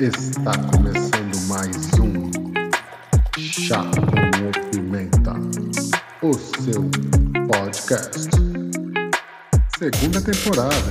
Está começando mais um Chá com Pimenta, o seu podcast. Segunda temporada.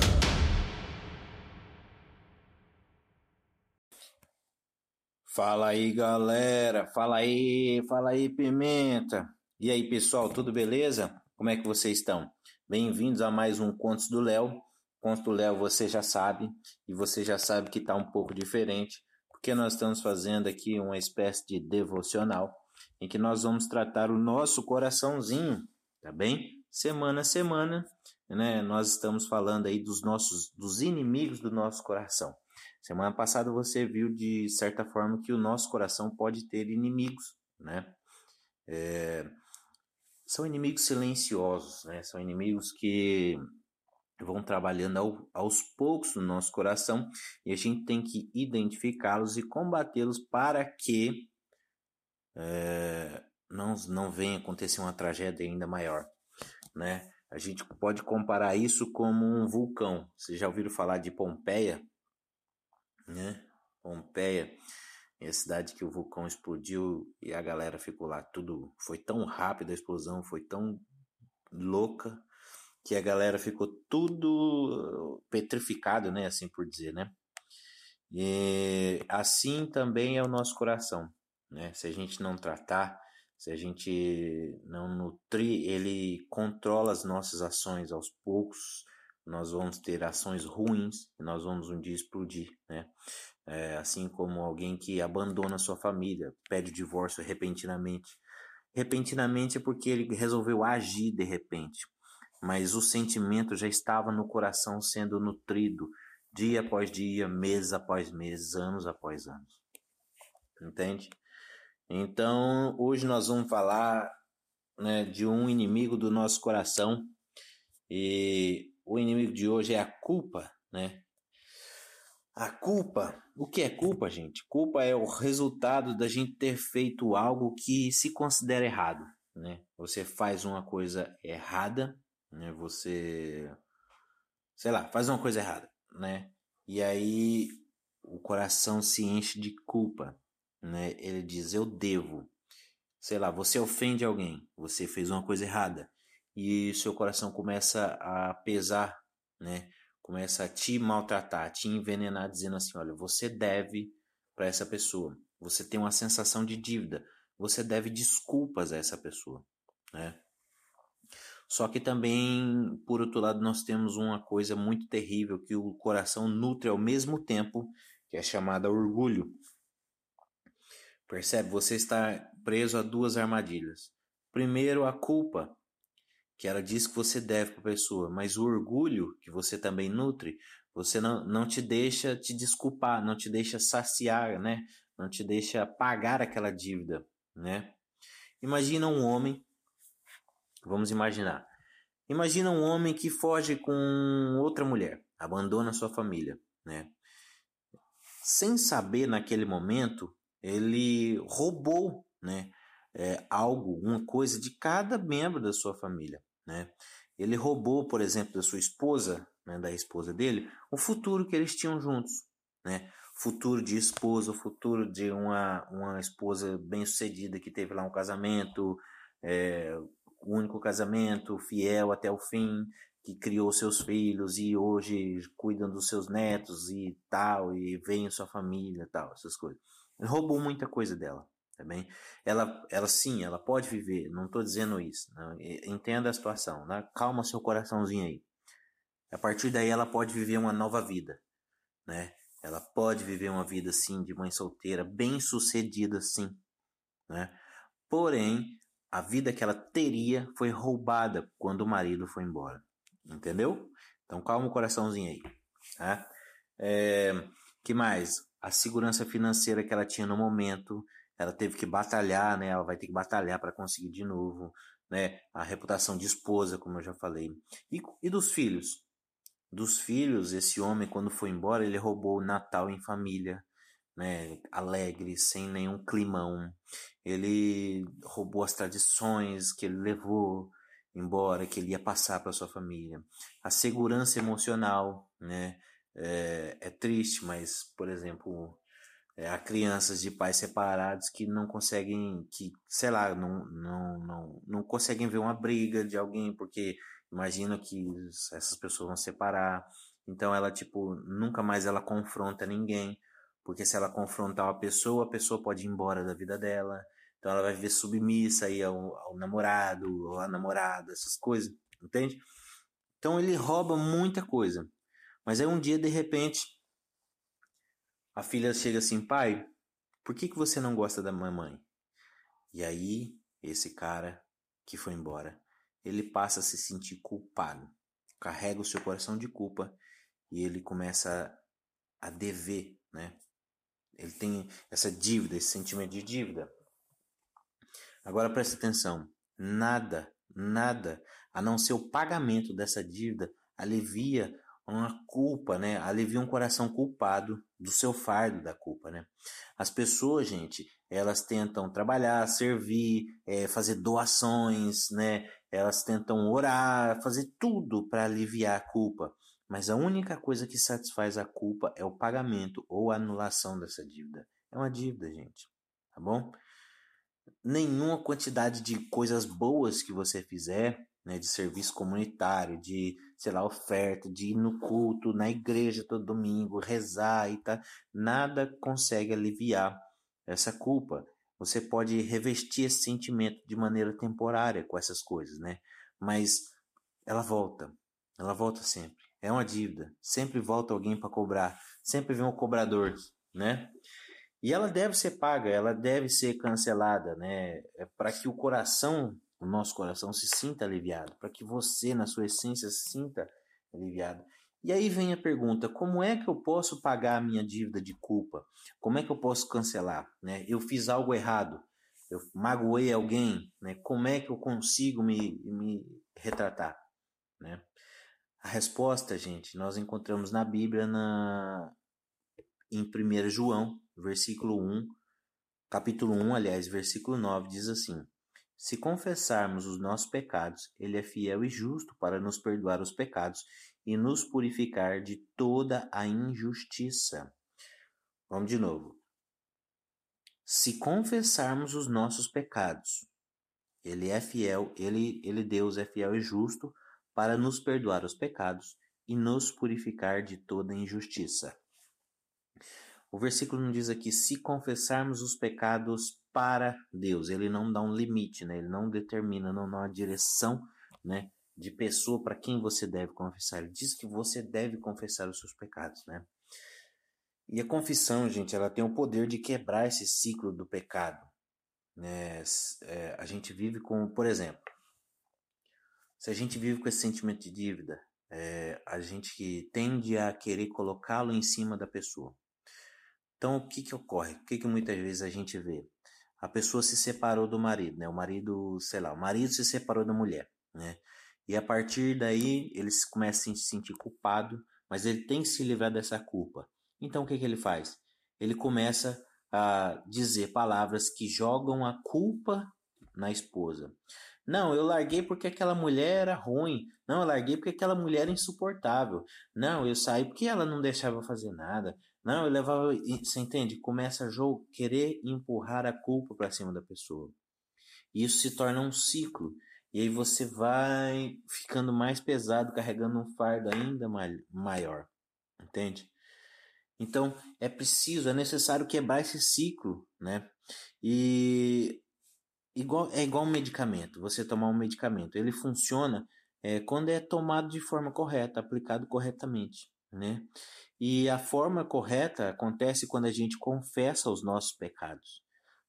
Fala aí, galera. Fala aí, fala aí, Pimenta. E aí, pessoal, tudo beleza? Como é que vocês estão? Bem-vindos a mais um Contos do Léo. Do Léo você já sabe, e você já sabe que está um pouco diferente, porque nós estamos fazendo aqui uma espécie de devocional em que nós vamos tratar o nosso coraçãozinho, tá bem? Semana a semana, né? Nós estamos falando aí dos nossos dos inimigos do nosso coração. Semana passada você viu de certa forma que o nosso coração pode ter inimigos, né? É, são inimigos silenciosos, né? São inimigos que vão trabalhando ao, aos poucos no nosso coração e a gente tem que identificá-los e combatê-los para que é, não, não venha acontecer uma tragédia ainda maior, né? A gente pode comparar isso como um vulcão. Vocês já ouviram falar de Pompeia? Né? Pompeia é a cidade que o vulcão explodiu e a galera ficou lá. Tudo foi tão rápido a explosão, foi tão louca que a galera ficou tudo petrificado, né, assim por dizer, né? E assim também é o nosso coração, né? Se a gente não tratar, se a gente não nutrir, ele controla as nossas ações aos poucos. Nós vamos ter ações ruins, nós vamos um dia explodir, né? É, assim como alguém que abandona sua família, pede o divórcio repentinamente. Repentinamente é porque ele resolveu agir de repente mas o sentimento já estava no coração sendo nutrido dia após dia, mês após mês, anos após anos. Entende? Então, hoje nós vamos falar né, de um inimigo do nosso coração. E o inimigo de hoje é a culpa, né? A culpa, o que é culpa, gente? Culpa é o resultado da gente ter feito algo que se considera errado, né? Você faz uma coisa errada né? Você, sei lá, faz uma coisa errada, né? E aí o coração se enche de culpa, né? Ele diz: eu devo. Sei lá, você ofende alguém, você fez uma coisa errada e seu coração começa a pesar, né? Começa a te maltratar, a te envenenar, dizendo assim: olha, você deve para essa pessoa. Você tem uma sensação de dívida. Você deve desculpas a essa pessoa, né? Só que também, por outro lado, nós temos uma coisa muito terrível que o coração nutre ao mesmo tempo, que é chamada orgulho. Percebe? Você está preso a duas armadilhas. Primeiro, a culpa, que ela diz que você deve para a pessoa, mas o orgulho, que você também nutre, você não, não te deixa te desculpar, não te deixa saciar, né? Não te deixa pagar aquela dívida, né? Imagina um homem Vamos imaginar. Imagina um homem que foge com outra mulher, abandona sua família, né? Sem saber naquele momento, ele roubou, né? É, algo, uma coisa de cada membro da sua família, né? Ele roubou, por exemplo, da sua esposa, né, da esposa dele, o futuro que eles tinham juntos, né? Futuro de esposa, o futuro de uma, uma esposa bem-sucedida que teve lá um casamento, é, único casamento, fiel até o fim, que criou seus filhos e hoje cuidam dos seus netos e tal, e vem sua família tal, essas coisas. Ele roubou muita coisa dela. Tá ela, ela sim, ela pode viver, não estou dizendo isso, entenda a situação, né? calma seu coraçãozinho aí. A partir daí ela pode viver uma nova vida, né? Ela pode viver uma vida sim de mãe solteira, bem sucedida sim, né? Porém, a vida que ela teria foi roubada quando o marido foi embora. Entendeu? Então calma o coraçãozinho aí. Tá? É, que mais? A segurança financeira que ela tinha no momento, ela teve que batalhar, né? Ela vai ter que batalhar para conseguir de novo, né? A reputação de esposa, como eu já falei. E, e dos filhos? Dos filhos, esse homem, quando foi embora, ele roubou o Natal em família, né, alegre, sem nenhum climão. Ele roubou as tradições que ele levou embora, que ele ia passar para sua família. A segurança emocional, né, é, é, triste, mas, por exemplo, é, a crianças de pais separados que não conseguem, que, sei lá, não, não, não, não conseguem ver uma briga de alguém, porque imagina que essas pessoas vão separar. Então ela, tipo, nunca mais ela confronta ninguém, porque se ela confrontar uma pessoa, a pessoa pode ir embora da vida dela. Então ela vai viver submissa aí ao, ao namorado, ou à namorada, essas coisas, entende? Então ele rouba muita coisa. Mas aí um dia, de repente, a filha chega assim, pai, por que, que você não gosta da mamãe? E aí, esse cara que foi embora, ele passa a se sentir culpado, carrega o seu coração de culpa e ele começa a dever, né? Ele tem essa dívida, esse sentimento de dívida. Agora preste atenção, nada, nada, a não ser o pagamento dessa dívida, alivia uma culpa, né? Alivia um coração culpado do seu fardo da culpa, né? As pessoas, gente, elas tentam trabalhar, servir, é, fazer doações, né? Elas tentam orar, fazer tudo para aliviar a culpa. Mas a única coisa que satisfaz a culpa é o pagamento ou a anulação dessa dívida. É uma dívida, gente. Tá bom? Nenhuma quantidade de coisas boas que você fizer né, de serviço comunitário, de, sei lá, oferta, de ir no culto, na igreja todo domingo, rezar e tal, nada consegue aliviar essa culpa. Você pode revestir esse sentimento de maneira temporária com essas coisas, né? Mas ela volta, ela volta sempre. É uma dívida, sempre volta alguém para cobrar, sempre vem um cobrador, né? E ela deve ser paga, ela deve ser cancelada, né? É para que o coração o nosso coração se sinta aliviado, para que você, na sua essência, se sinta aliviado. E aí vem a pergunta: como é que eu posso pagar a minha dívida de culpa? Como é que eu posso cancelar? Né? Eu fiz algo errado, eu magoei alguém, né? como é que eu consigo me, me retratar? Né? A resposta, gente, nós encontramos na Bíblia na, em 1 João, versículo 1, capítulo 1, aliás, versículo 9, diz assim: se confessarmos os nossos pecados, Ele é fiel e justo para nos perdoar os pecados e nos purificar de toda a injustiça. Vamos de novo. Se confessarmos os nossos pecados, Ele é fiel, Ele, Ele Deus é fiel e justo para nos perdoar os pecados e nos purificar de toda injustiça. O versículo não diz aqui se confessarmos os pecados para Deus. Ele não dá um limite, né? Ele não determina, não dá uma direção, né? De pessoa para quem você deve confessar. Ele diz que você deve confessar os seus pecados, né? E a confissão, gente, ela tem o poder de quebrar esse ciclo do pecado. Né? É, a gente vive com, por exemplo, se a gente vive com esse sentimento de dívida, é, a gente tende a querer colocá-lo em cima da pessoa. Então, o que, que ocorre? O que, que muitas vezes a gente vê? a pessoa se separou do marido, né? O marido, sei lá, o marido se separou da mulher, né? E a partir daí ele começa a se sentir culpado, mas ele tem que se livrar dessa culpa. Então o que, que ele faz? Ele começa a dizer palavras que jogam a culpa na esposa. Não, eu larguei porque aquela mulher era ruim. Não, eu larguei porque aquela mulher era insuportável. Não, eu saí porque ela não deixava eu fazer nada. Não, eu levava. Você entende? Começa a jogo, querer empurrar a culpa para cima da pessoa. E isso se torna um ciclo. E aí você vai ficando mais pesado, carregando um fardo ainda maior. Entende? Então é preciso, é necessário quebrar esse ciclo, né? E igual, é igual um medicamento. Você tomar um medicamento, ele funciona é, quando é tomado de forma correta, aplicado corretamente, né? E a forma correta acontece quando a gente confessa os nossos pecados.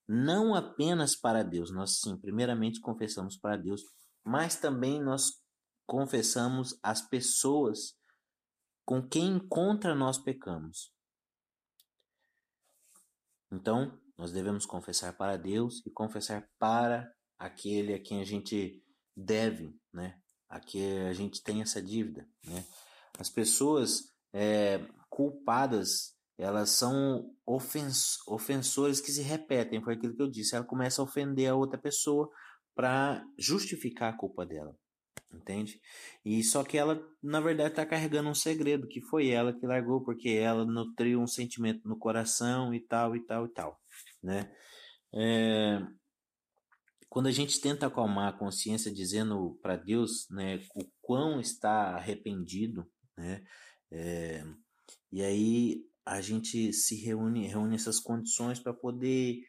Não apenas para Deus, nós sim, primeiramente confessamos para Deus, mas também nós confessamos as pessoas com quem contra nós pecamos. Então, nós devemos confessar para Deus e confessar para aquele a quem a gente deve, né? A que a gente tem essa dívida, né? As pessoas é, culpadas, elas são ofens ofensores que se repetem, foi aquilo que eu disse. Ela começa a ofender a outra pessoa para justificar a culpa dela, entende? E só que ela, na verdade, está carregando um segredo, que foi ela que largou, porque ela nutriu um sentimento no coração e tal, e tal, e tal, né? É... Quando a gente tenta acalmar a consciência dizendo para Deus, né, o quão está arrependido, né? É... E aí a gente se reúne, reúne essas condições para poder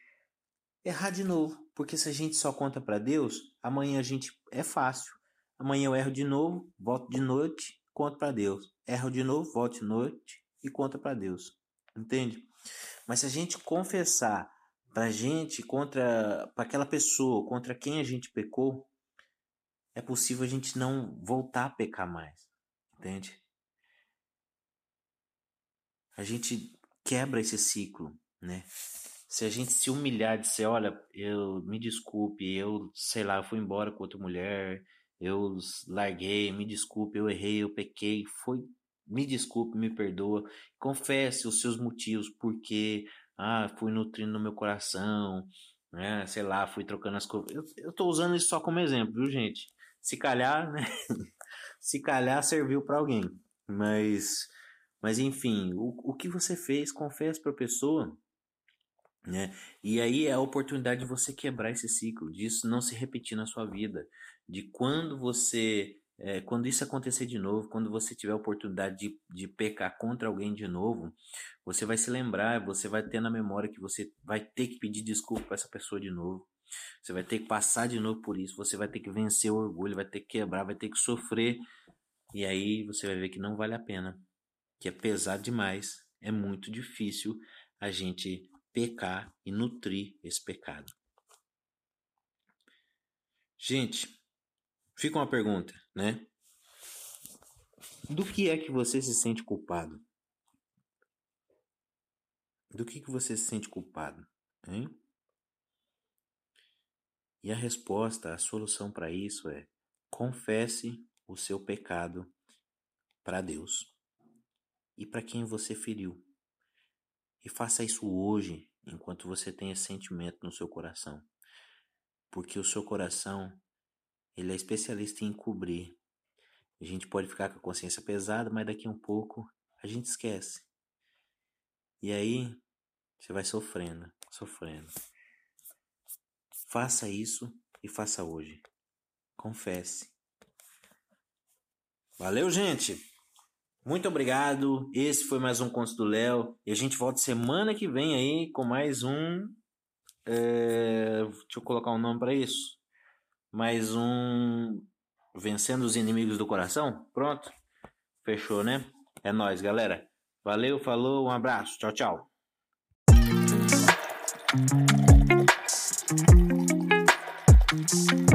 errar de novo, porque se a gente só conta para Deus, amanhã a gente é fácil. Amanhã eu erro de novo, volto de noite, conto para Deus. Erro de novo, volto de noite e conta para Deus. Entende? Mas se a gente confessar pra gente contra para aquela pessoa, contra quem a gente pecou, é possível a gente não voltar a pecar mais. Entende? A gente quebra esse ciclo, né? Se a gente se humilhar, dizer, olha, eu me desculpe, eu, sei lá, eu fui embora com outra mulher, eu larguei, me desculpe, eu errei, eu pequei, foi, me desculpe, me perdoa, confesse os seus motivos, porque, ah, fui nutrindo no meu coração, né, sei lá, fui trocando as coisas, eu, eu tô usando isso só como exemplo, viu, gente? Se calhar, né, se calhar serviu para alguém, mas, mas enfim, o, o que você fez, confesse para a pessoa, né? E aí é a oportunidade de você quebrar esse ciclo, disso não se repetir na sua vida, de quando você, é, quando isso acontecer de novo, quando você tiver a oportunidade de, de pecar contra alguém de novo, você vai se lembrar, você vai ter na memória que você vai ter que pedir desculpa para essa pessoa de novo. Você vai ter que passar de novo por isso, você vai ter que vencer o orgulho, vai ter que quebrar, vai ter que sofrer. E aí você vai ver que não vale a pena, que é pesado demais, é muito difícil a gente pecar e nutrir esse pecado. Gente, fica uma pergunta, né? Do que é que você se sente culpado? Do que, que você se sente culpado? Hein? E a resposta, a solução para isso é: confesse o seu pecado para Deus e para quem você feriu. E faça isso hoje, enquanto você tem esse sentimento no seu coração. Porque o seu coração, ele é especialista em cobrir. A gente pode ficar com a consciência pesada, mas daqui a um pouco a gente esquece. E aí você vai sofrendo, sofrendo. Faça isso e faça hoje. Confesse. Valeu, gente! Muito obrigado. Esse foi mais um Conto do Léo. E a gente volta semana que vem aí com mais um. É, deixa eu colocar um nome para isso mais um vencendo os inimigos do coração. Pronto. Fechou, né? É nós, galera. Valeu, falou, um abraço. Tchau, tchau. Thank you.